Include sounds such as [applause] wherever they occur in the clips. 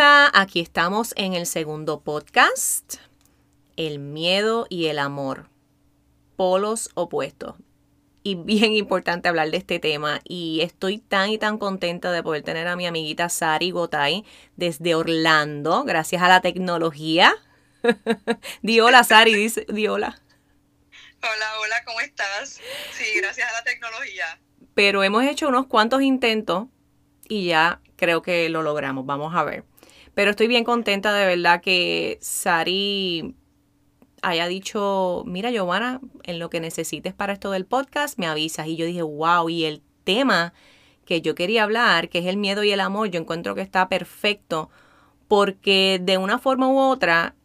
Hola, aquí estamos en el segundo podcast, El miedo y el amor, polos opuestos. Y bien importante hablar de este tema y estoy tan y tan contenta de poder tener a mi amiguita Sari Gotay desde Orlando, gracias a la tecnología. [laughs] di hola Sari, dice, di hola. Hola, hola, ¿cómo estás? Sí, gracias a la tecnología. Pero hemos hecho unos cuantos intentos y ya creo que lo logramos. Vamos a ver. Pero estoy bien contenta de verdad que Sari haya dicho, mira Giovanna, en lo que necesites para esto del podcast, me avisas. Y yo dije, wow, y el tema que yo quería hablar, que es el miedo y el amor, yo encuentro que está perfecto porque de una forma u otra,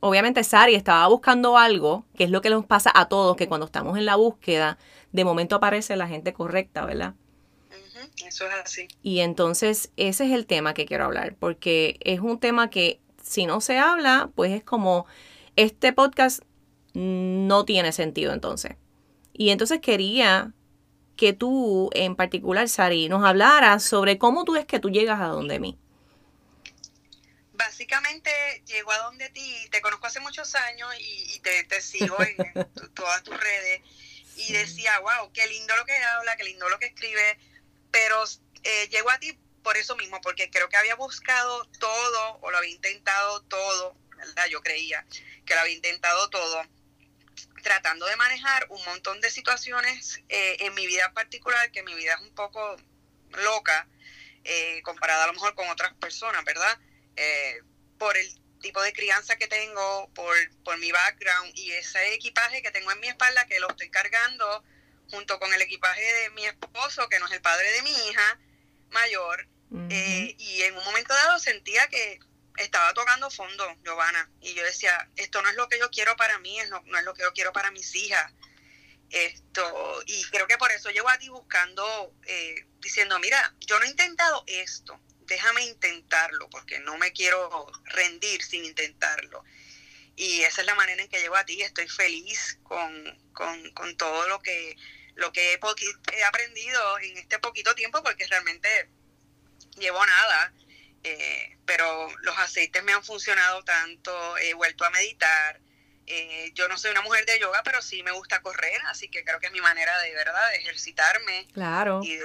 obviamente Sari estaba buscando algo, que es lo que nos pasa a todos, que cuando estamos en la búsqueda, de momento aparece la gente correcta, ¿verdad? Eso es así. Y entonces ese es el tema que quiero hablar, porque es un tema que si no se habla, pues es como este podcast no tiene sentido entonces. Y entonces quería que tú en particular, Sari, nos hablaras sobre cómo tú es que tú llegas a donde mí. Básicamente llego a donde ti, te conozco hace muchos años y, te, sigo en [laughs] todas tus redes y decía, wow, qué lindo lo que habla, qué lindo lo que escribe, pero eh, llego a ti por eso mismo, porque creo que había buscado todo o lo había intentado todo, ¿verdad? Yo creía que lo había intentado todo, tratando de manejar un montón de situaciones eh, en mi vida particular, que mi vida es un poco loca, eh, comparada a lo mejor con otras personas, ¿verdad? por el tipo de crianza que tengo, por, por mi background y ese equipaje que tengo en mi espalda que lo estoy cargando junto con el equipaje de mi esposo, que no es el padre de mi hija mayor, eh, y en un momento dado sentía que estaba tocando fondo, Giovanna, y yo decía, esto no es lo que yo quiero para mí, no, no es lo que yo quiero para mis hijas. Esto, y creo que por eso llego a ti buscando, eh, diciendo, mira, yo no he intentado esto, déjame intentarlo, porque no me quiero rendir sin intentarlo. Y esa es la manera en que llego a ti, estoy feliz con, con, con todo lo que lo que he, aprendido en este poquito tiempo, porque realmente llevo nada, eh, pero los aceites me han funcionado tanto, he vuelto a meditar. Eh, yo no soy una mujer de yoga, pero sí me gusta correr, así que creo que es mi manera de verdad de ejercitarme. Claro. Y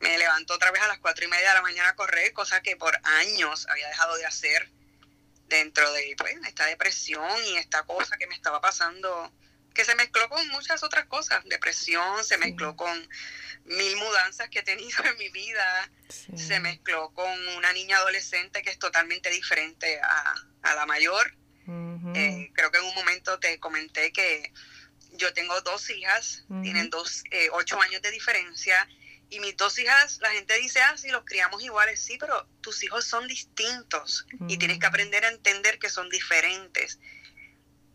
me levanto otra vez a las cuatro y media de la mañana a correr, cosa que por años había dejado de hacer dentro de pues, esta depresión y esta cosa que me estaba pasando que se mezcló con muchas otras cosas, depresión, se mezcló con mil mudanzas que he tenido en mi vida, se mezcló con una niña adolescente que es totalmente diferente a, la mayor. Eh, creo que en un momento te comenté que yo tengo dos hijas, tienen dos, eh, ocho años de diferencia, y mis dos hijas, la gente dice, ah, sí, los criamos iguales, sí, pero tus hijos son distintos y tienes que aprender a entender que son diferentes.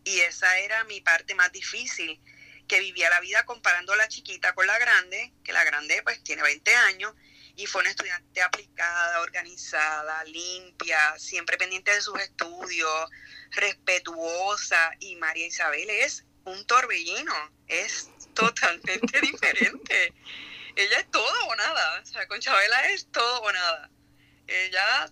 Y esa era mi parte más difícil, que vivía la vida comparando a la chiquita con la grande, que la grande pues tiene 20 años y fue una estudiante aplicada, organizada, limpia, siempre pendiente de sus estudios, respetuosa y María Isabel es un torbellino, es totalmente [laughs] diferente. Ella es todo o nada, o sea, con Chabela es todo o nada. Ella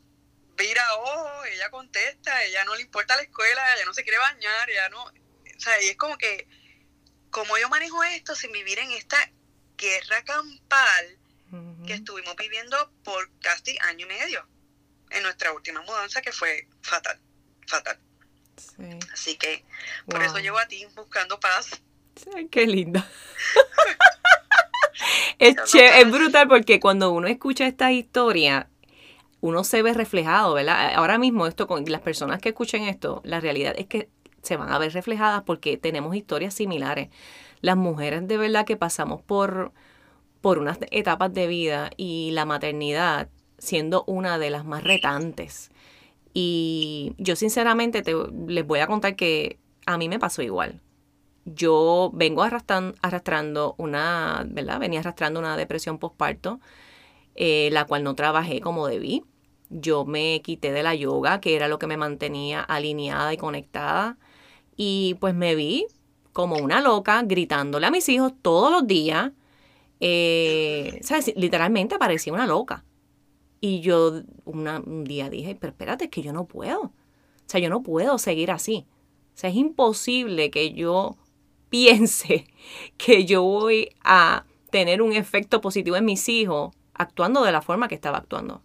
vira ojo, ella contesta, ella no le importa la escuela, ella no se quiere bañar, ella no, o sea, y es como que, como yo manejo esto sin vivir en esta guerra campal que estuvimos viviendo por casi año y medio en nuestra última mudanza que fue fatal, fatal. Así que por eso llego a ti buscando paz. qué linda. [laughs] es, es brutal porque cuando uno escucha esta historia, uno se ve reflejado, ¿verdad? Ahora mismo esto con las personas que escuchen esto, la realidad es que se van a ver reflejadas porque tenemos historias similares. Las mujeres de verdad que pasamos por, por unas etapas de vida y la maternidad siendo una de las más retantes. Y yo sinceramente te, les voy a contar que a mí me pasó igual. Yo vengo arrastrando, arrastrando una, ¿verdad? Venía arrastrando una depresión postparto eh, la cual no trabajé como debí. Yo me quité de la yoga, que era lo que me mantenía alineada y conectada. Y pues me vi como una loca gritándole a mis hijos todos los días. Eh, ¿sabes? Literalmente parecía una loca. Y yo una, un día dije, pero espérate, es que yo no puedo. O sea, yo no puedo seguir así. O sea, es imposible que yo piense [laughs] que yo voy a tener un efecto positivo en mis hijos actuando de la forma que estaba actuando.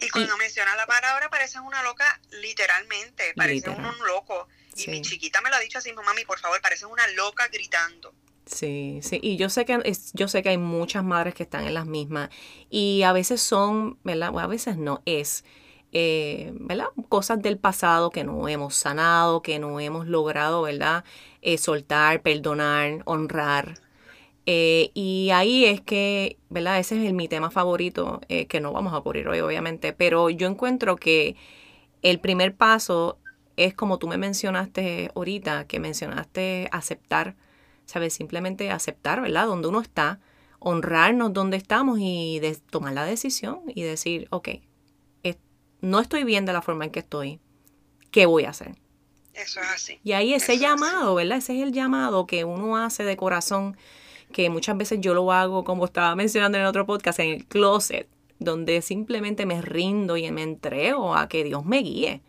Y cuando menciona la palabra, pareces una loca, literalmente, pareces un loco. Y mi chiquita me lo ha dicho así, mami, por favor, pareces una loca gritando. Sí, sí, y yo sé que es, yo sé que hay muchas madres que están en las mismas y a veces son, ¿verdad? a veces no es, eh, ¿verdad? Cosas del pasado que no hemos sanado, que no hemos logrado, ¿verdad? Eh, soltar, perdonar, honrar. Eh, y ahí es que, ¿verdad? Ese es mi tema favorito, que no vamos a cubrir hoy, obviamente, pero yo encuentro que el primer paso es como tú me mencionaste ahorita, que mencionaste aceptar ¿sabes? Simplemente aceptar, ¿verdad? Donde uno está, honrarnos donde estamos y tomar la decisión y decir, ok, no estoy bien de la forma en que estoy, ¿qué voy a hacer? Eso es así. Y ahí ese llamado, ¿verdad? Ese es el llamado que uno hace de corazón, que muchas veces yo lo hago, como estaba mencionando en otro podcast, en el closet, donde simplemente me rindo y me entrego a que Dios me guíe.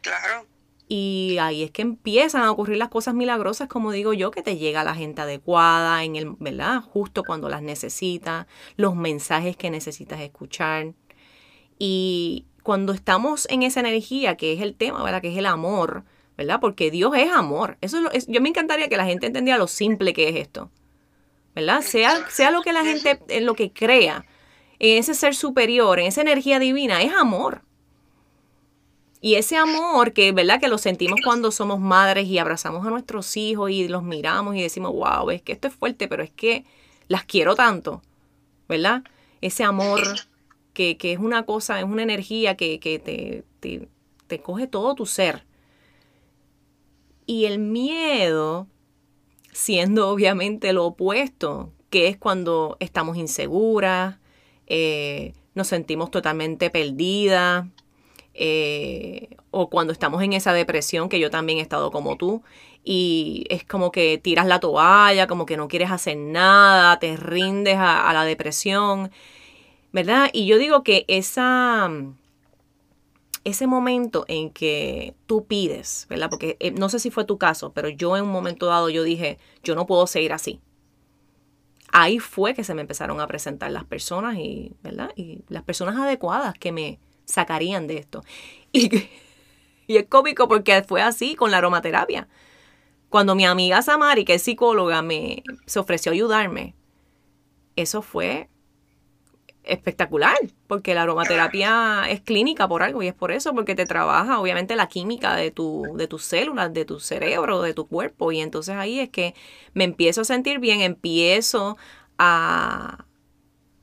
Claro. Y ahí es que empiezan a ocurrir las cosas milagrosas, como digo yo, que te llega la gente adecuada, en el, ¿verdad? Justo cuando las necesitas, los mensajes que necesitas escuchar. Y cuando estamos en esa energía, que es el tema, ¿verdad? Que es el amor, ¿verdad? Porque Dios es amor. Eso es, yo me encantaría que la gente entendiera lo simple que es esto, ¿verdad? Sea, sea lo que la gente, en lo que crea, en ese ser superior, en esa energía divina, es amor. Y ese amor que, ¿verdad? Que lo sentimos cuando somos madres y abrazamos a nuestros hijos y los miramos y decimos, wow, es que esto es fuerte, pero es que las quiero tanto, ¿verdad? Ese amor que, es una cosa, es una energía que, te, te, te coge todo tu ser. Y el miedo, siendo obviamente lo opuesto, que es cuando estamos inseguras, eh, nos sentimos totalmente perdidas, eh, o cuando estamos en esa depresión, que yo también he estado como tú, y es como que tiras la toalla, como que no quieres hacer nada, te rindes a, la depresión, ¿verdad? Y yo digo que esa, ese momento en que tú pides, ¿verdad? Porque eh, no sé si fue tu caso, pero yo en un momento dado yo dije, yo no puedo seguir así. Ahí fue que se me empezaron a presentar las personas y, ¿verdad? Y las personas adecuadas que me, sacarían de esto. [laughs] Y, y es cómico porque fue así con la aromaterapia. Cuando mi amiga Samari, que es psicóloga, me se ofreció ayudarme, eso fue espectacular, porque la aromaterapia es clínica por algo y es por eso, porque te trabaja obviamente la química de, tu, de tus células, de tu cerebro, de tu cuerpo, y entonces ahí es que me empiezo a sentir bien, empiezo a,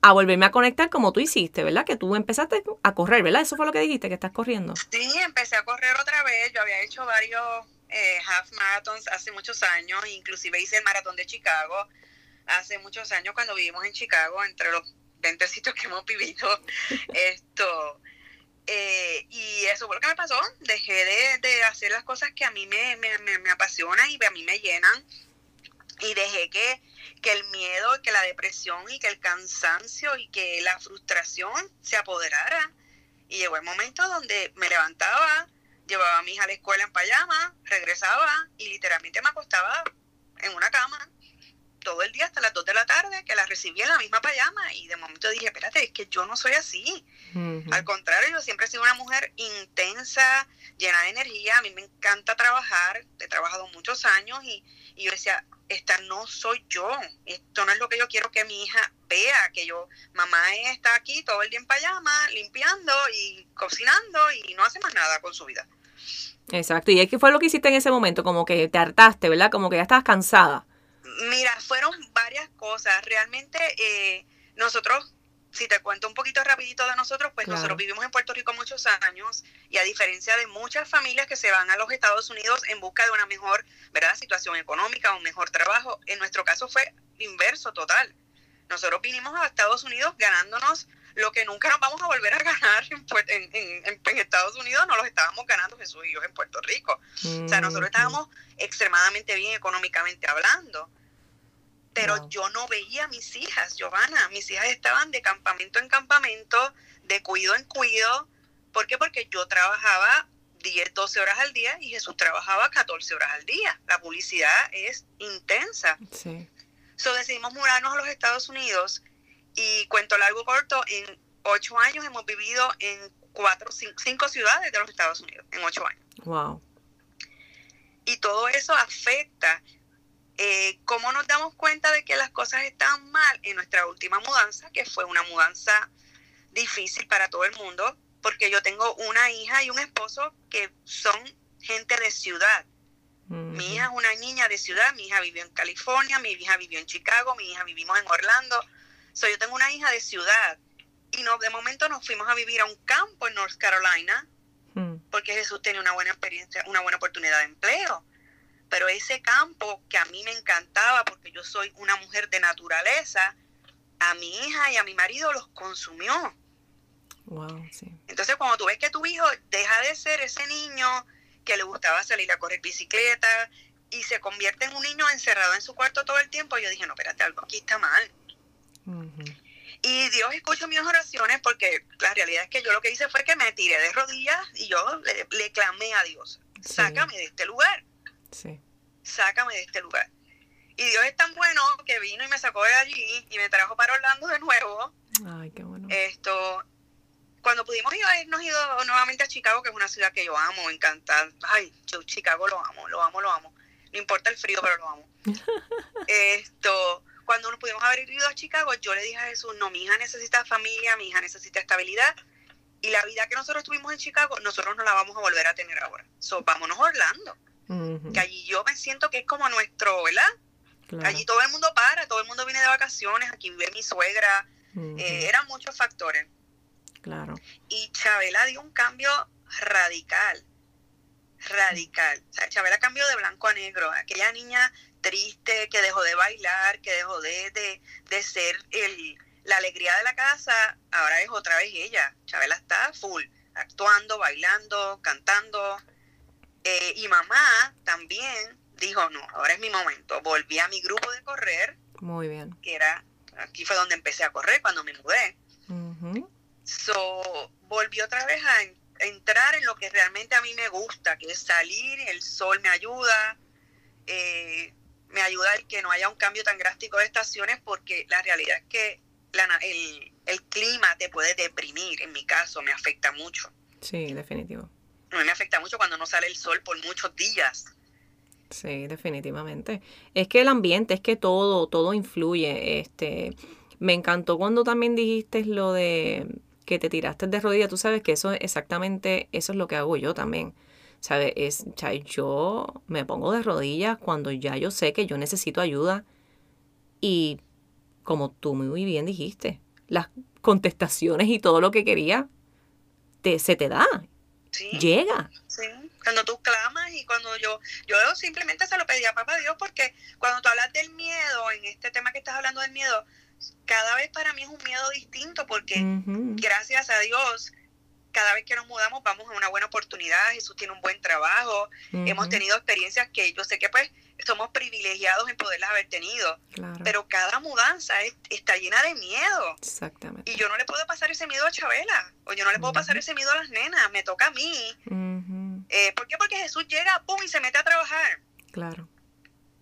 a volverme a conectar como tú hiciste, ¿verdad? Que tú empezaste a correr, ¿verdad? Eso fue lo que dijiste, que estás corriendo. Sí, empecé a correr otra vez. Yo había hecho varios eh, half marathons hace muchos años, inclusive hice el maratón de Chicago hace muchos años cuando vivimos en Chicago, entre los 20 sitios que hemos vivido. [laughs] Esto. Eh, y eso fue lo que me pasó. Dejé de, hacer las cosas que a mí me, me, me apasionan y a mí me llenan. Y dejé que que el miedo, que la depresión y que el cansancio y que la frustración se apoderara. Y llegó el momento donde me levantaba, llevaba a mi hija a la escuela en pijama, regresaba y literalmente me acostaba en una cama todo el día hasta las 2 de la tarde, que la recibía en la misma pijama y de momento dije, espérate, es que yo no soy así. Al contrario, yo siempre he sido una mujer intensa, llena de energía, a mí me encanta trabajar, he trabajado muchos años y, y yo decía, esta no soy yo, esto no es lo que yo quiero que mi hija vea, que yo, mamá está aquí todo el día en pijama, limpiando y cocinando y no hace más nada con su vida. Exacto, y qué fue lo que hiciste en ese momento, como que te hartaste, ¿verdad? Como que ya estabas cansada. Mira, fueron varias cosas, realmente eh, nosotros si te cuento un poquito rapidito de nosotros, pues nosotros vivimos en Puerto Rico muchos años y a diferencia de muchas familias que se van a los Estados Unidos en busca de una mejor ¿verdad? situación económica, un mejor trabajo, en nuestro caso fue inverso total. Nosotros vinimos a Estados Unidos ganándonos lo que nunca nos vamos a volver a ganar en, en, en, Estados Unidos, no los estábamos ganando Jesús y yo en Puerto Rico. O sea, nosotros estábamos extremadamente bien económicamente hablando pero yo no veía a mis hijas, Giovanna. Mis hijas estaban de campamento en campamento, de cuido en cuido. ¿Por qué? Porque yo trabajaba 10, 12 horas al día y Jesús trabajaba 14 horas al día. La publicidad es intensa. Sí. So decidimos mudarnos a los Estados Unidos y cuento largo corto, en ocho años hemos vivido en cuatro, cinco, ciudades de los Estados Unidos, en ocho años. Wow. Y todo eso afecta eh, cómo nos damos cuenta de que las cosas están mal en nuestra última mudanza, que fue una mudanza difícil para todo el mundo, porque yo tengo una hija y un esposo que son gente de ciudad. Mi hija es una niña de ciudad, mi hija vivió en California, mi hija vivió en Chicago, mi hija vivimos en Orlando. So, yo tengo una hija de ciudad y no, de momento nos fuimos a vivir a un campo en North Carolina porque Jesús tenía una buena experiencia, una buena oportunidad de empleo. Pero ese campo que a mí me encantaba porque yo soy una mujer de naturaleza, a mi hija y a mi marido los consumió. Entonces, cuando tú ves que tu hijo deja de ser ese niño que le gustaba salir a correr bicicleta y se convierte en un niño encerrado en su cuarto todo el tiempo, yo dije, no, espérate, algo aquí está mal. Y Dios escuchó mis oraciones porque la realidad es que yo lo que hice fue que me tiré de rodillas y yo le, clamé a Dios, sácame de este lugar. Sí. Sácame de este lugar. Y Dios es tan bueno que vino y me sacó de allí y me trajo para Orlando de nuevo. Ay, qué bueno. Esto, cuando pudimos ir, irnos ido nuevamente a Chicago, que es una ciudad que yo amo, encanta. Ay, yo Chicago lo amo, lo amo, lo amo. No importa el frío, pero lo amo. [laughs] Esto, cuando nos pudimos haber ido a Chicago, yo le dije a Jesús, no, mi hija necesita familia, mi hija necesita estabilidad. Y la vida que nosotros tuvimos en Chicago, nosotros no la vamos a volver a tener ahora. So, vámonos a Orlando. Que allí yo me siento que es como nuestro, ¿verdad? Allí todo el mundo para, todo el mundo viene de vacaciones, aquí vive mi suegra. Eh, eran muchos factores. Claro. Y Chabela dio un cambio radical, radical. O sea, Chabela cambió de blanco a negro. Aquella niña triste que dejó de bailar, que dejó de, de, ser el, la alegría de la casa, ahora es otra vez ella. Chabela está full, actuando, bailando, cantando. Eh, y mamá también dijo, no, ahora es mi momento. Volví a mi grupo de correr. Muy bien. Que era, aquí fue donde empecé a correr cuando me mudé. So, volví otra vez a, entrar en lo que realmente a mí me gusta, que es salir, el sol me ayuda, eh, me ayuda el que no haya un cambio tan drástico de estaciones, porque la realidad es que el, el, clima te puede deprimir, en mi caso me afecta mucho. Sí, definitivo. A mí me afecta mucho cuando no sale el sol por muchos días. Sí, definitivamente. Es que el ambiente, es que todo, todo influye. Este, me encantó cuando también dijiste lo de que te tiraste de rodillas, tú sabes que eso es exactamente, eso es lo que hago yo también. ¿Sabes? Es, yo me pongo de rodillas cuando ya yo sé que yo necesito ayuda y como tú muy bien dijiste, las contestaciones y todo lo que quería te, se te da. Llega. Sí. Cuando tú clamas y cuando yo, yo simplemente se lo pedí a papá Dios porque cuando tú hablas del miedo, en este tema que estás hablando del miedo, cada vez para mí es un miedo distinto porque gracias a Dios, cada vez que nos mudamos vamos a una buena oportunidad, Jesús tiene un buen trabajo, hemos tenido experiencias que yo sé que pues somos privilegiados en poderlas haber tenido, pero cada mudanza está llena de miedo. Exactamente. Y yo no le puedo pasar ese miedo a Chabela, o yo no le puedo pasar ese miedo a las nenas, me toca a mí. Eh, ¿Por qué? Porque Jesús llega, pum, y se mete a trabajar. Claro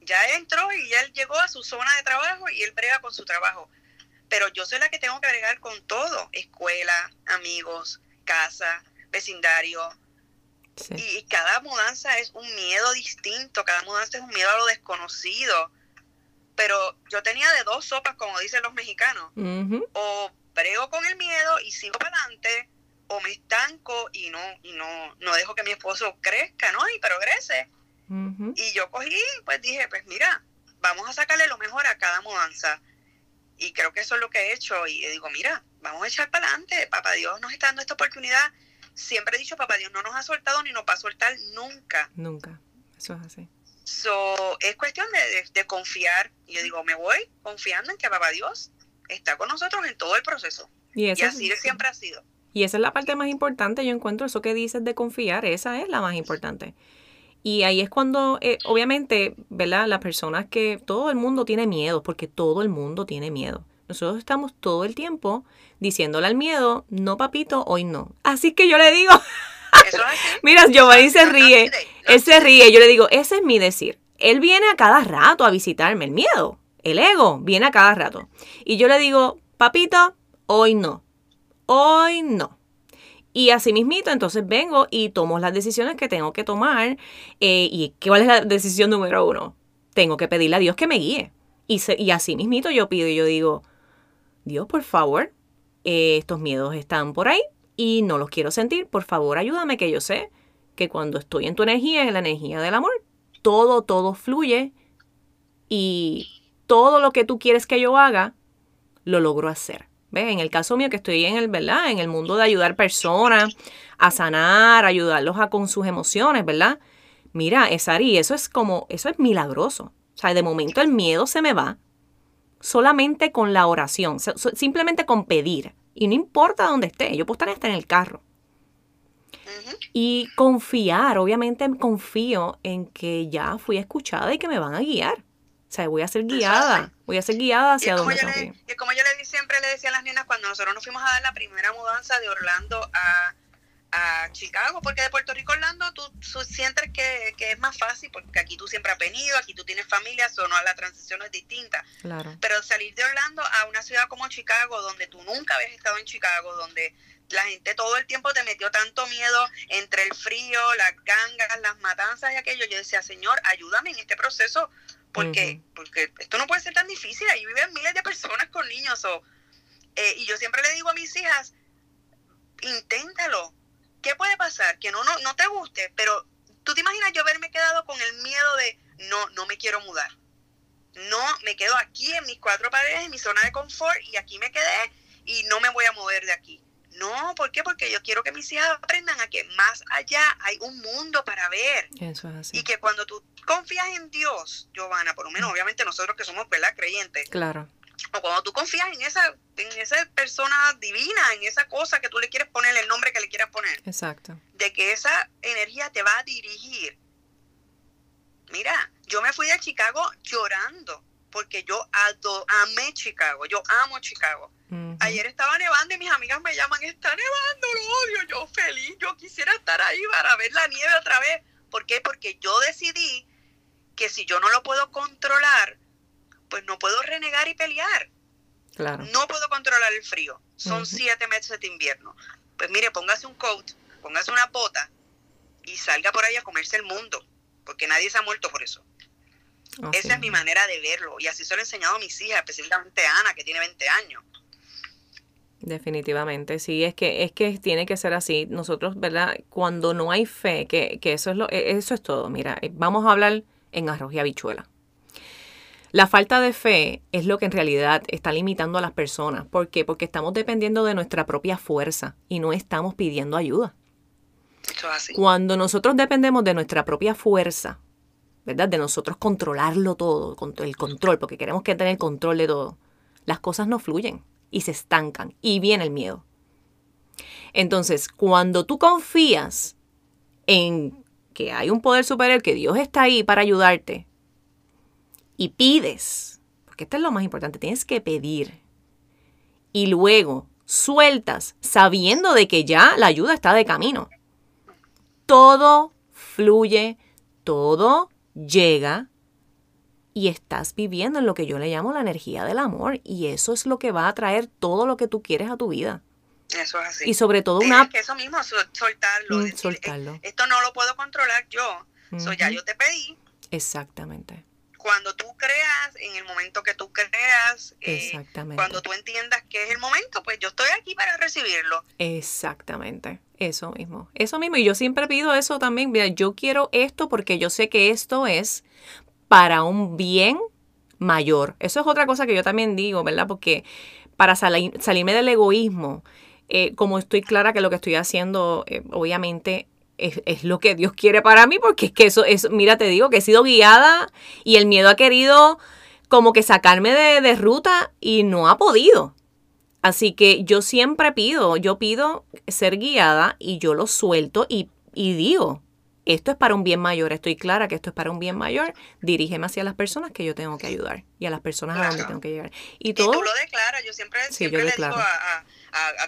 ya entró y ya él llegó a su zona de trabajo y él brega con su trabajo. Pero yo soy la que tengo que bregar con todo, escuela, amigos, casa, vecindario. Y, cada mudanza es un miedo distinto, cada mudanza es un miedo a lo desconocido. Pero yo tenía de dos sopas, como dicen los mexicanos. O brego con el miedo y sigo para adelante, o me estanco y no, y no, no dejo que mi esposo crezca, ¿no? Y progrese y yo cogí, pues dije, pues mira, vamos a sacarle lo mejor a cada mudanza. Y creo que eso es lo que he hecho. Y digo, mira, vamos a echar para adelante. Papá Dios nos está dando esta oportunidad. Siempre he dicho, Papá Dios no nos ha soltado ni nos va a soltar nunca. Nunca. Eso es así. So, es cuestión de, confiar. Y yo digo, me voy confiando en que Papá Dios está con nosotros en todo el proceso. Y, así siempre ha sido. Y esa es la parte más importante, yo encuentro eso que dices de confiar, esa es la más importante. Y ahí es cuando, eh, obviamente, ¿verdad? Las personas que todo el mundo tiene miedo, porque todo el mundo tiene miedo. Nosotros estamos todo el tiempo diciéndole al miedo, no papito, hoy no. Así que yo le digo, Eso es así. [laughs] mira, Giovanni se ríe, él se ríe, yo le digo, ese es mi decir. Él viene a cada rato a visitarme, el miedo, el ego, viene a cada rato. Y yo le digo, papito, hoy no, hoy no. Y así mismito, entonces vengo y tomo las decisiones que tengo que tomar. eh, ¿Y cuál es la decisión número uno? Tengo que pedirle a Dios que me guíe. Y, se- y así mismito yo pido y yo digo, Dios, por favor, eh, estos miedos están por ahí y no los quiero sentir. Por favor, ayúdame que yo sé que cuando estoy en tu energía, en la energía del amor, todo, todo fluye y todo lo que tú quieres que yo haga, lo logro hacer. ¿Ves? En el caso mío que estoy en el, ¿verdad? En el mundo de ayudar personas a sanar, ayudarlos a con sus emociones, ¿verdad? Mira, Esari, eso es como, eso es milagroso. O sea, de momento el miedo se me va solamente con la oración, simplemente con pedir. Y no importa dónde esté, yo puedo estar hasta en el carro. Y confiar, obviamente confío en que ya fui escuchada y que me van a guiar. O sea, voy a ser guiada, voy a ser guiada hacia donde yo, tengo que le, ir. y como yo le di- siempre le decía a las nenas cuando nosotros nos fuimos a dar la primera mudanza de Orlando a, a Chicago, porque de Puerto Rico a Orlando tú, tú sientes que, que es más fácil, porque aquí tú siempre has venido, aquí tú tienes familia, o no, la transición es distinta. Claro. Pero salir de Orlando a una ciudad como Chicago, donde tú nunca habías estado en Chicago, donde la gente todo el tiempo te metió tanto miedo entre el frío, las gangas, las matanzas y aquello, yo decía, Señor, ayúdame en este proceso, porque, porque esto no puede ser tan difícil, ahí viven miles de personas con niños. o eh, y yo siempre le digo a mis hijas, inténtalo. ¿Qué puede pasar? Que no, no, no te guste, pero tú te imaginas yo haberme quedado con el miedo de, no, no me quiero mudar no me quedo aquí en mis cuatro paredes, en mi zona de confort y aquí me quedé y no me voy a mover de aquí. No, ¿por qué? Porque yo quiero que mis hijas aprendan a que más allá hay un mundo para ver Eso es así. y que cuando tú confías en Dios, Giovanna, por lo menos obviamente nosotros que somos ¿verdad? creyentes, Claro. O cuando tú confías en esa, en esa persona divina, en esa cosa que tú le quieres poner el nombre que le quieras poner, Exacto. de que esa energía te va a dirigir. Mira, yo me fui de Chicago llorando porque yo ado- amé Chicago, yo amo Chicago. Ayer estaba nevando y mis amigas me llaman, está nevando, lo odio, yo feliz, yo quisiera estar ahí para ver la nieve otra vez. ¿Por qué? Porque yo decidí que si yo no lo puedo controlar, pues no puedo renegar y pelear. Claro. No puedo controlar el frío. Son siete meses de invierno. Pues mire, póngase un coat, póngase una bota y salga por ahí a comerse el mundo. Porque nadie se ha muerto por eso. Esa es mi manera de verlo. Y así se lo he enseñado a mis hijas, específicamente a Ana, que tiene 20 años. Definitivamente, sí, es que, es que tiene que ser así. Nosotros, ¿verdad? Cuando no hay fe, que, que eso es lo, e- eso es todo. Mira, eh, vamos a hablar en arroz y habichuela. La falta de fe es lo que en realidad está limitando a las personas. ¿Por qué? Porque estamos dependiendo de nuestra propia fuerza y no estamos pidiendo ayuda. Así. Cuando nosotros dependemos de nuestra propia fuerza, ¿verdad? De nosotros controlarlo todo, el control, porque queremos que tener control de todo, las cosas no fluyen y se estancan y viene el miedo. Entonces, cuando tú confías en que hay un poder superior, que Dios está ahí para ayudarte, y pides, porque esto es lo más importante, tienes que pedir, y luego sueltas sabiendo de que ya la ayuda está de camino todo fluye, todo llega y estás viviendo en lo que yo le llamo la energía del amor y eso es lo que va a traer todo lo que tú quieres a tu vida Eso es así. y sobre todo Tienes una que eso mismo, soltarlo. Mm, decir, soltarlo. "Eh, Esto no lo puedo controlar yo. So, ya yo te pedí. exactamente Cuando tú creas, en el momento que tú creas, eh, exactamente. cuando tú entiendas que es el momento, pues yo estoy aquí para recibirlo. exactamente. Eso mismo. Eso mismo. Y yo siempre pido eso también. Mira yo quiero esto porque yo sé que esto es para un bien mayor. Eso es otra cosa que yo también digo verdad porque para sali- salirme del egoísmo eh, como estoy clara que lo que estoy haciendo eh, obviamente es, es lo que Dios quiere para mí porque es que eso es mira te digo que he sido guiada y el miedo ha querido como que sacarme de, de ruta y no ha podido. Así que yo siempre pido, yo pido ser guiada y yo lo suelto y, y digo, esto es para un bien mayor, estoy clara que esto es para un bien mayor, dirígeme hacia las personas que yo tengo que ayudar y a las personas a donde tengo que llegar. Y, todo, tú lo declaras, yo siempre, siempre le digo a, a,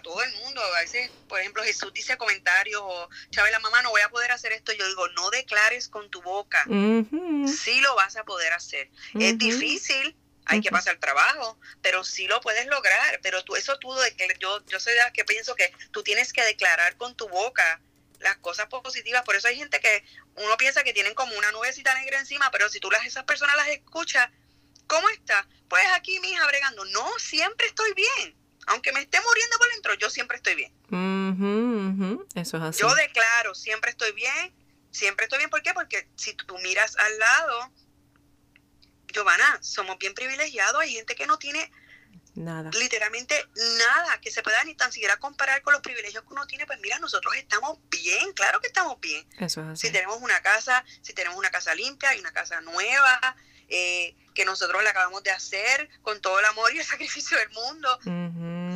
todo el mundo, a veces, por ejemplo, Jesús dice comentarios o, la mamá, no voy a poder hacer esto, yo digo, no declares con tu boca, sí lo vas a poder hacer. Es difícil, hay que pasar trabajo, pero sí lo puedes lograr, pero tú, eso tú, de que yo, yo soy de las que pienso que tú tienes que declarar con tu boca las cosas positivas. Por eso hay gente que uno piensa que tienen como una nubecita negra encima, pero si tú las esas personas las escuchas, ¿cómo está? Pues aquí, mi hija, bregando. No, siempre estoy bien. Aunque me esté muriendo por dentro, yo siempre estoy bien. Eso es así. Yo declaro, siempre estoy bien. Siempre estoy bien. ¿Por qué? Porque si tú miras al lado, Giovanna, somos bien privilegiados. Hay gente que no tiene Nada. Literalmente nada que se pueda ni tan siquiera comparar con los privilegios que uno tiene. Pues mira, nosotros estamos bien, claro que estamos bien. Eso es así. Si tenemos una casa, si tenemos una casa limpia y una casa nueva, eh, que nosotros la acabamos de hacer con todo el amor y el [laughs] sacrificio del mundo.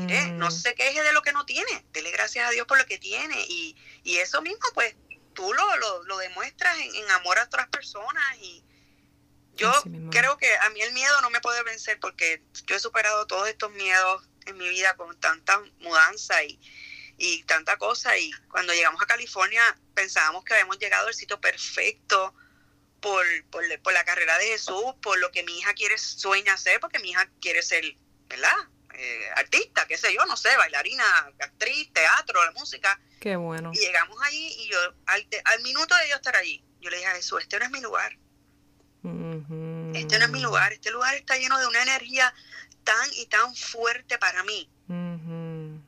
Mire, no se queje de lo que no tiene. Dele gracias a Dios por lo que tiene. Y, y eso mismo, pues, tú lo, lo, lo demuestras en, en amor a otras personas y yo creo que a mí el miedo no me puede vencer porque yo he superado todos estos miedos en mi vida con tanta mudanza y, y tanta cosa. Y cuando llegamos a California pensábamos que habíamos llegado al sitio perfecto por, por, la carrera de Jesús, por lo que mi hija quiere, sueña hacer, porque mi hija quiere ser, ¿verdad? Eh, artista, qué sé yo, no sé, bailarina, actriz, teatro, la música. Qué bueno. Y llegamos allí y yo, al, al minuto de yo estar allí, yo le dije a Jesús, este no es mi lugar este no es mi lugar, este lugar está lleno de una energía tan y tan fuerte para mí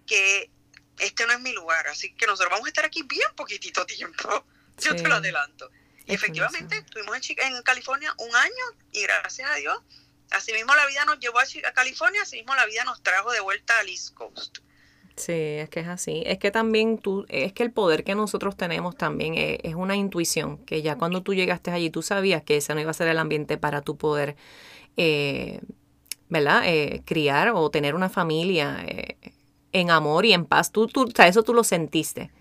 que este no es mi lugar, así que nosotros vamos a estar aquí bien poquitito tiempo, [laughs] yo te lo adelanto. Y efectivamente estuvimos en, en, California un año y gracias a Dios, así mismo la vida nos llevó a, California, así mismo la vida nos trajo de vuelta al East Coast. Sí, es que es así. Es que también tú, es que el poder que nosotros tenemos también es, una intuición, que ya cuando tú llegaste allí tú sabías que ese no iba a ser el ambiente para tu poder, eh, ¿verdad? Eh, criar o tener una familia eh, en amor y en paz. Tú, tú, o sea, eso tú lo sentiste.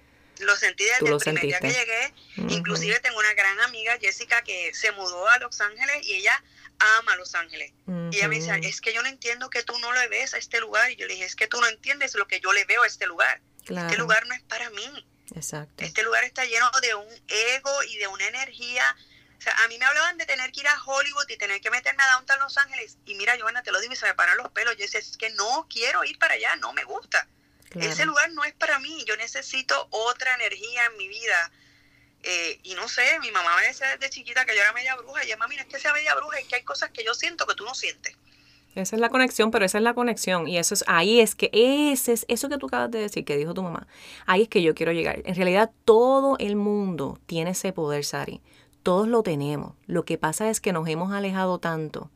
Lo sentí desde el primer día que llegué. Inclusive tengo una gran amiga, Jessica, que se mudó a Los Ángeles y ella ama Los Ángeles. Y ella me dice, es que yo no entiendo que tú no le ves a este lugar. Y yo le dije, es que tú no entiendes lo que yo le veo a este lugar. Este lugar no es para mí. Exacto. Este lugar está lleno de un ego y de una energía. O sea, a mí me hablaban de tener que ir a Hollywood y tener que meterme a Downtown Los Ángeles. Y mira, Joana, te lo digo y se me paran los pelos. Yo decía, es que no quiero ir para allá, no me gusta. Ese lugar no es para mí. Yo necesito otra energía en mi vida eh, y no sé, mi mamá me decía desde chiquita que yo era media bruja. Y es, mami, no es que sea media bruja, es que hay cosas que yo siento que tú no sientes. Esa es la conexión, pero esa es la conexión. Y eso es, ahí es que, ese es, eso que tú acabas de decir, que dijo tu mamá, ahí es que yo quiero llegar. En realidad, todo el mundo tiene ese poder, Sari. Todos lo tenemos. Lo que pasa es que nos hemos alejado tanto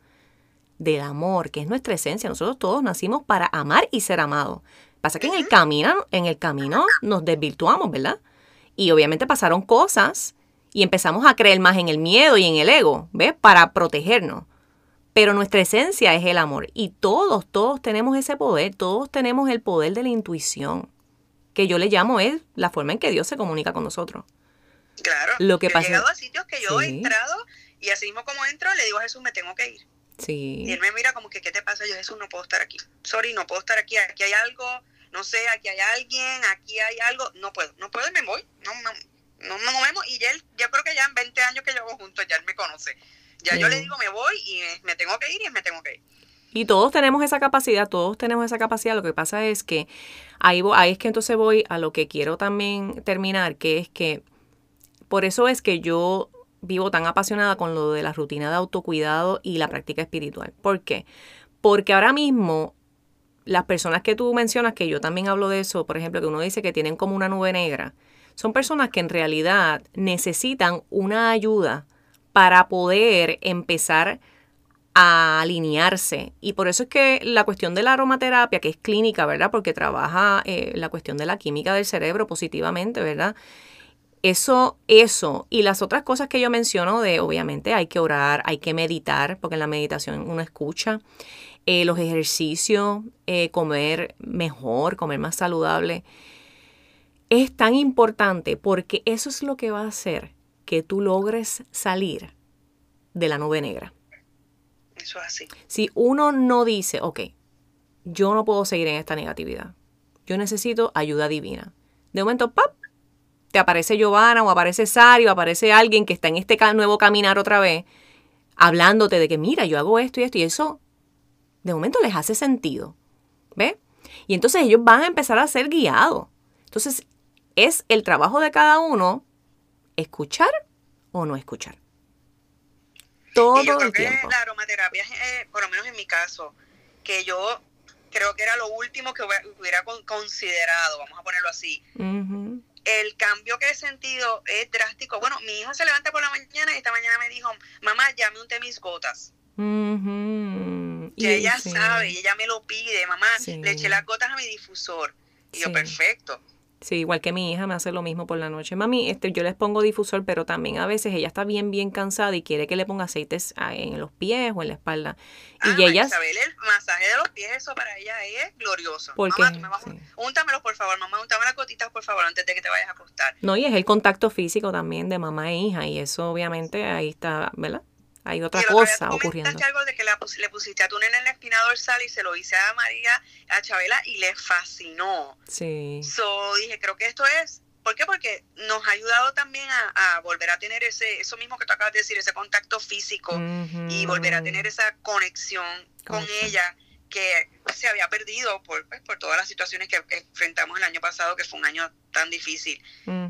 del amor, que es nuestra esencia. Nosotros todos nacimos para amar y ser amados. Pasa que en el camino, en el camino nos desvirtuamos, ¿verdad? Y obviamente pasaron cosas y empezamos a creer más en el miedo y en el ego, ¿ves? Para protegernos. Pero nuestra esencia es el amor. Y todos, todos tenemos ese poder, todos tenemos el poder de la intuición, que yo le llamo es la forma en que Dios se comunica con nosotros. Claro. Lo que pasa, he llegado a sitios que yo he entrado y así mismo como entro le digo a Jesús, me tengo que ir. Sí. Y él me mira como que, ¿qué te pasa? Yo, Jesús, no puedo estar aquí. Sorry, no puedo estar aquí. Aquí hay algo no sé, aquí hay alguien, aquí hay algo, no puedo, no puedo y me voy, no, no, no nos movemos y él, yo creo que ya en 20 años que llevo juntos, ya él me conoce. Ya yo le digo, me voy y me tengo que ir y me tengo que ir. Y todos tenemos esa capacidad, todos tenemos esa capacidad. Lo que pasa es que ahí, ahí es que entonces voy a lo que quiero también terminar, que es que por eso es que yo vivo tan apasionada con lo de la rutina de autocuidado y la práctica espiritual. ¿Por qué? Porque ahora mismo las personas que tú mencionas, que yo también hablo de eso, por ejemplo, que uno dice que tienen como una nube negra, son personas que en realidad necesitan una ayuda para poder empezar a alinearse. Y por eso es que la cuestión de la aromaterapia, que es clínica, ¿verdad? Porque trabaja eh, la cuestión de la química del cerebro positivamente, ¿verdad? Eso, eso, y las otras cosas que yo menciono de, obviamente, hay que orar, hay que meditar, porque en la meditación uno escucha, eh, los ejercicios, eh, comer mejor, comer más saludable, es tan importante porque eso es lo que va a hacer que tú logres salir de la nube negra. Eso es así. Si uno no dice, ok, yo no puedo seguir en esta negatividad, yo necesito ayuda divina. De momento, ¡pap! Te aparece Giovanna o aparece Sari o aparece alguien que está en este nuevo caminar otra vez, hablándote de que, mira, yo hago esto y esto y eso, de momento les hace sentido. ¿Ves? Y entonces ellos van a empezar a ser guiados. Entonces, es el trabajo de cada uno escuchar o no escuchar. Todo yo creo que la aromaterapia, eh, por lo menos en mi caso, que yo creo que era lo último que hubiera considerado, vamos a ponerlo así. El cambio que he sentido es drástico. Bueno, mi hija se levanta por la mañana y esta mañana me dijo, mamá, ya me unté mis gotas. Y ella sabe, y ella me lo pide, mamá, le eché las gotas a mi difusor. Y yo, perfecto. Sí, igual que mi hija me hace lo mismo por la noche. Mami, este, yo les pongo difusor, pero también a veces ella está bien, bien cansada y quiere que le ponga aceites ah, en los pies o en la espalda. y ah, ella... Isabel, el masaje de los pies, eso para ella es glorioso. Porque, mamá, tú me vas úntamelos, por favor, mamá, úntame las gotitas, por favor, antes de que te vayas a acostar. No, y es el contacto físico también de mamá e hija, y eso obviamente ahí está, ¿verdad? Hay otra cosa ocurriendo. algo de que le pusiste a tu nena en la espina dorsal y se lo hice a María, a Chabela y le fascinó. Sí. So dije, creo que esto es. ¿Por qué? Porque nos ha ayudado también a, volver a tener ese, eso mismo que tú acabas de decir, ese contacto físico y volver a tener esa conexión con ella que se había perdido por, pues, por todas las situaciones que enfrentamos el año pasado, que fue un año tan difícil.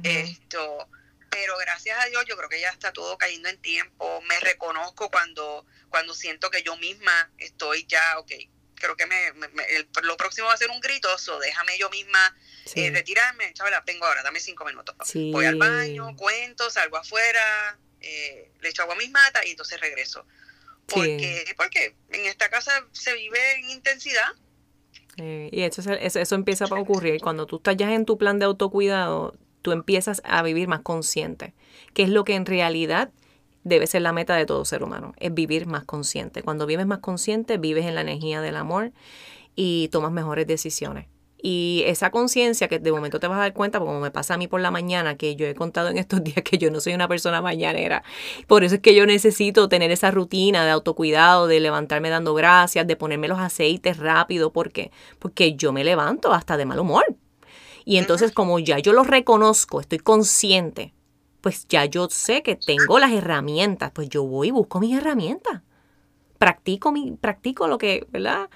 Esto pero gracias a Dios yo creo que ya está todo cayendo en tiempo. Me reconozco cuando, cuando siento que yo misma estoy ya, ok, creo que me, lo próximo va a ser un grito, so déjame yo misma eh, retirarme. Chabela, tengo ahora, dame cinco minutos. Voy al baño, cuento, salgo afuera, eh, le echo agua a mis matas y entonces regreso. Porque, porque en esta casa se vive en intensidad. Eh, y eso, eso, eso empieza a ocurrir. Cuando tú estás ya en tu plan de autocuidado, tú empiezas a vivir más consciente, que es lo que en realidad debe ser la meta de todo ser humano, es vivir más consciente. Cuando vives más consciente, vives en la energía del amor y tomas mejores decisiones. Y esa conciencia que de momento te vas a dar cuenta, como me pasa a mí por la mañana, que yo he contado en estos [laughs] días que yo no soy una persona mañanera. Por eso es que yo necesito tener esa rutina de autocuidado, de levantarme dando gracias, de ponerme los aceites rápido. ¿Por qué? Porque yo me levanto hasta de mal humor. Y entonces como ya yo lo reconozco, estoy consciente, pues ya yo sé que tengo las herramientas, pues yo voy y busco mis herramientas. Practico, mi, practico lo que, ¿verdad?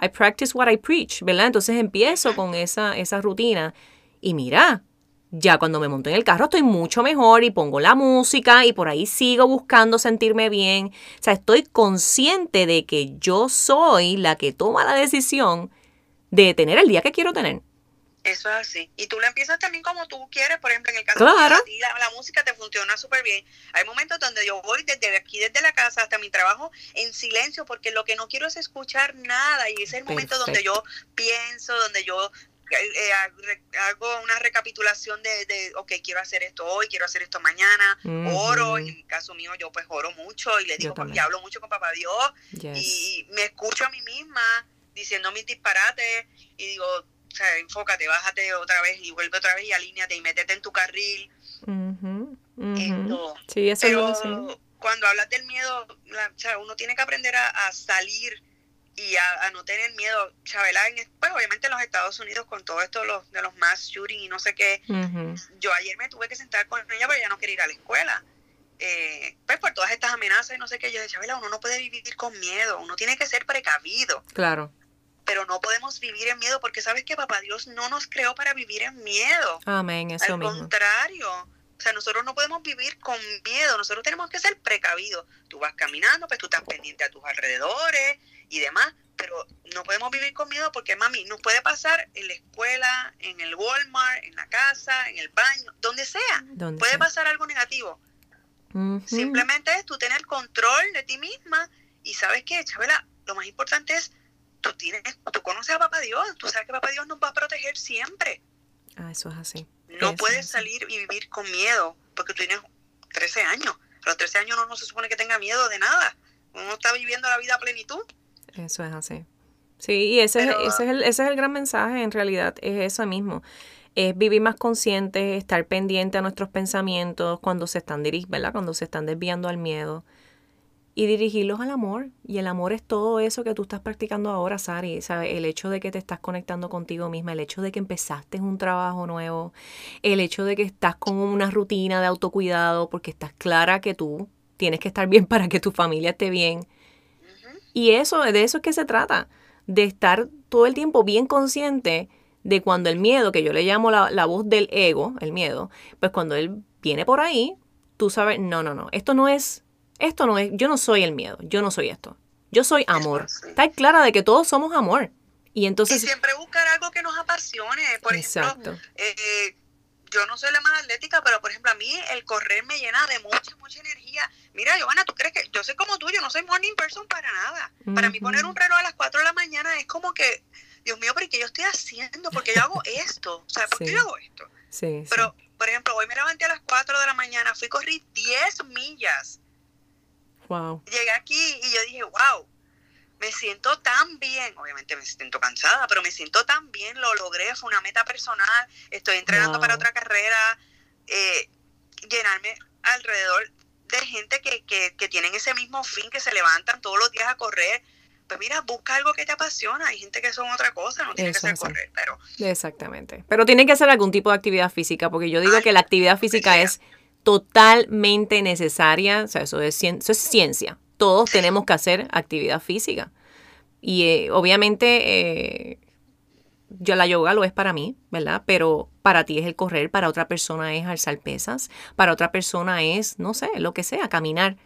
I practice what I preach, ¿verdad? Entonces empiezo con esa, esa rutina y mira, ya cuando me monto en el carro estoy mucho mejor y pongo la música y por ahí sigo buscando sentirme bien. O sea, estoy consciente de que yo soy la que toma la decisión de tener el día que quiero tener. Eso es así. Y tú lo empiezas también como tú quieres. Por ejemplo, en el caso de la, la, música te funciona súper bien. Hay momentos donde yo voy desde aquí, desde la casa hasta mi trabajo, en silencio, porque lo que no quiero es escuchar nada. Y ese es el momento donde yo pienso, donde yo eh, eh, hago una recapitulación de, de, ok, quiero hacer esto hoy, quiero hacer esto mañana, oro, en mi caso mío yo pues oro mucho y le digo, porque hablo mucho con papá Dios y me escucho a mí misma diciendo mis disparates y digo, o sea, enfócate, bájate otra vez y vuelve otra vez y alíñate y métete en tu carril. sí, eso Pero cuando hablas del miedo, o sea, uno tiene que aprender a, salir y a, no tener miedo. Chabela, pues obviamente en los Estados Unidos con todo esto los, de los mass shooting y no sé qué, yo ayer me tuve que sentar con ella porque ella no quería ir a la escuela. Eh, pues por todas estas amenazas y no sé qué, yo decía, Chabela, uno no puede vivir con miedo, uno tiene que ser precavido. Claro pero no podemos vivir en miedo porque sabes que papá Dios no nos creó para vivir en miedo. Amén, eso Al contrario, o sea, nosotros no podemos vivir con miedo, nosotros tenemos que ser precavidos. Tú vas caminando, pues tú estás pendiente a tus alrededores y demás, pero no podemos vivir con miedo porque, mami, nos puede pasar en la escuela, en el Walmart, en la casa, en el baño, donde sea. puede pasar algo negativo. Simplemente es tú tener control de ti misma y sabes que, Chabela, lo más importante es tú tienes, tú conoces a Papá Dios, tú sabes que Papá Dios nos va a proteger siempre. Ah, eso es así. No puedes salir y vivir con miedo, porque tú tienes 13 años. A los 13 años uno no se supone que tenga miedo de nada. Uno está viviendo la vida a plenitud. Eso es así. Sí, y ese, es, ese, es el, ese es el gran mensaje, en realidad, es eso mismo. es vivir más consciente, estar pendiente a nuestros pensamientos cuando se están dirigiendo, ¿verdad? Cuando se están desviando al miedo y dirigirlos al amor. Y el amor es todo eso que tú estás practicando ahora, Sari. ¿sabes? El hecho de que te estás conectando contigo misma, el hecho de que empezaste un trabajo nuevo, el hecho de que estás con una rutina de autocuidado porque estás clara que tú tienes que estar bien [laughs] para que tu familia esté bien. Y eso, de eso es que se trata, de estar todo el tiempo bien consciente de cuando el miedo, que yo le llamo la, la voz del ego, el miedo, pues cuando él viene por ahí, tú sabes, no, no, no, esto no es esto no es, yo no soy el miedo, yo no soy esto. Yo soy amor. Está clara de que todos somos amor. Y entonces... Y siempre buscar algo que nos apasione. Por ejemplo, eh, yo no soy la más atlética, pero por ejemplo, a mí el correr me llena de mucha, mucha energía. Mira, Giovanna, ¿tú crees que yo soy como tú? Yo no soy morning person para nada. Para mí poner un reloj a las 4 de la mañana es como que, Dios mío, pero ¿qué yo estoy haciendo? porque yo hago [laughs] esto? O sea, ¿por qué yo hago esto? Sí, pero, por ejemplo, hoy me levanté a las 4 de la mañana, fui a correr 10 millas Llegué aquí y yo dije, wow, me siento tan bien, obviamente me siento cansada, pero me siento tan bien, lo logré, fue una meta personal, estoy entrenando para otra carrera, eh, llenarme alrededor de gente que, que, que, tienen ese mismo fin, que se levantan todos los días a correr. Pues mira, busca algo que te apasiona. Hay gente que son otra cosa, no tiene que ser correr, pero... Exactamente. Pero tiene que ser algún tipo de actividad física, porque yo digo que la actividad física es totalmente necesaria, o sea, eso es, eso es ciencia. Todos tenemos que hacer actividad física. Y eh, obviamente eh, yo la yoga lo es para mí, ¿verdad? Pero para ti es el correr, para otra persona es alzar pesas, para otra persona es, no sé, lo que sea, caminar.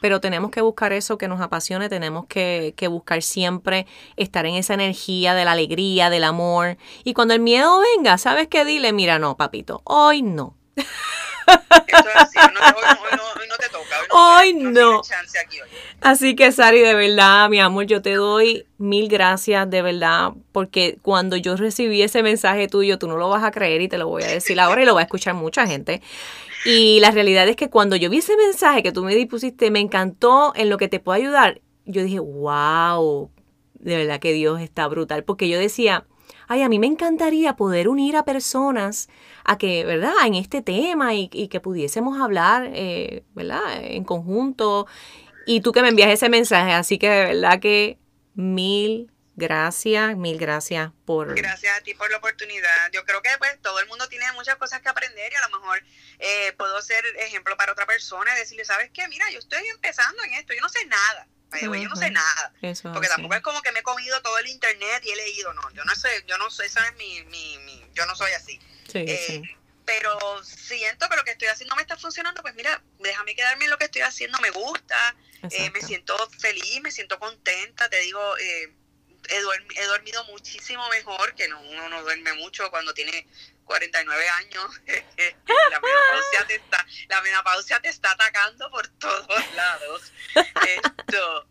Pero tenemos que buscar eso que nos apasione, tenemos que, que, buscar siempre estar en esa energía de la alegría, del amor. Y cuando el miedo venga, ¿sabes qué? Dile, mira, no, papito, hoy no. [laughs] hoy no, Así que, Sari, de verdad, mi amor, yo te doy mil gracias, de verdad, porque cuando yo recibí ese mensaje tuyo, tú no lo vas a creer y te lo voy a decir ahora y lo va a escuchar mucha gente. Y la realidad es que cuando yo vi ese mensaje que tú me pusiste, me encantó en lo que te puedo ayudar. Yo dije, wow, de verdad que Dios está brutal, porque yo decía, ay, a mí me encantaría poder unir a personas a que, ¿verdad?, en este tema y, que pudiésemos hablar, eh, ¿verdad?, en conjunto. Y tú que me envías ese mensaje, así que de verdad que mil gracias, mil gracias por... Gracias a ti por la oportunidad. Yo creo que pues todo el mundo tiene muchas cosas que aprender y a lo mejor eh, puedo ser ejemplo para otra persona y decirle, ¿sabes qué? Mira, yo estoy empezando en esto, yo no sé nada yo no sé nada. porque tampoco es como que me he comido todo el internet y he leído, no. Yo no sé, yo no sé, esa es mi, mi, mi yo no soy así. Eh, pero siento que lo que estoy haciendo me está funcionando, pues mira, déjame quedarme en lo que estoy haciendo, me gusta, eh, me siento feliz, me siento contenta, te digo, eh, he, dormido muchísimo mejor, que no, uno no duerme mucho cuando tiene 49 años. [laughs] la, menopausia te está, la menopausia te está atacando por todos lados. Esto,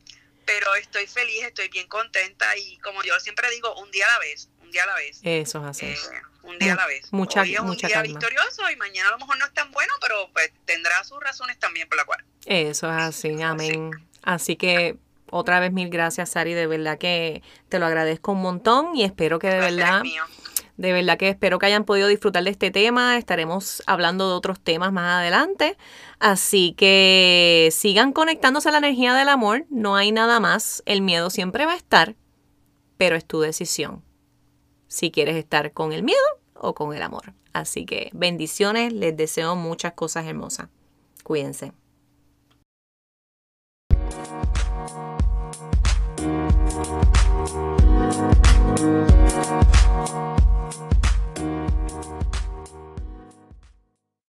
pero estoy feliz, estoy bien contenta y como yo siempre digo, un día a la vez, un día a la vez. Eso es así. Eh, un día a la vez. Mucha, Hoy es un día victorioso y mañana a lo mejor no es tan bueno, pero pues tendrá sus razones también por la cual. Eso es así, amén. Así que otra vez mil gracias, Sari. De verdad que te lo agradezco un montón y espero que de verdad. De verdad que espero que hayan podido disfrutar de este tema. Estaremos hablando de otros temas más adelante. Así que sigan conectándose a la energía del amor. No hay nada más. El miedo siempre va a estar, pero es tu decisión. Si quieres estar con el miedo o con el amor. Así que bendiciones. Les deseo muchas cosas hermosas. Cuídense.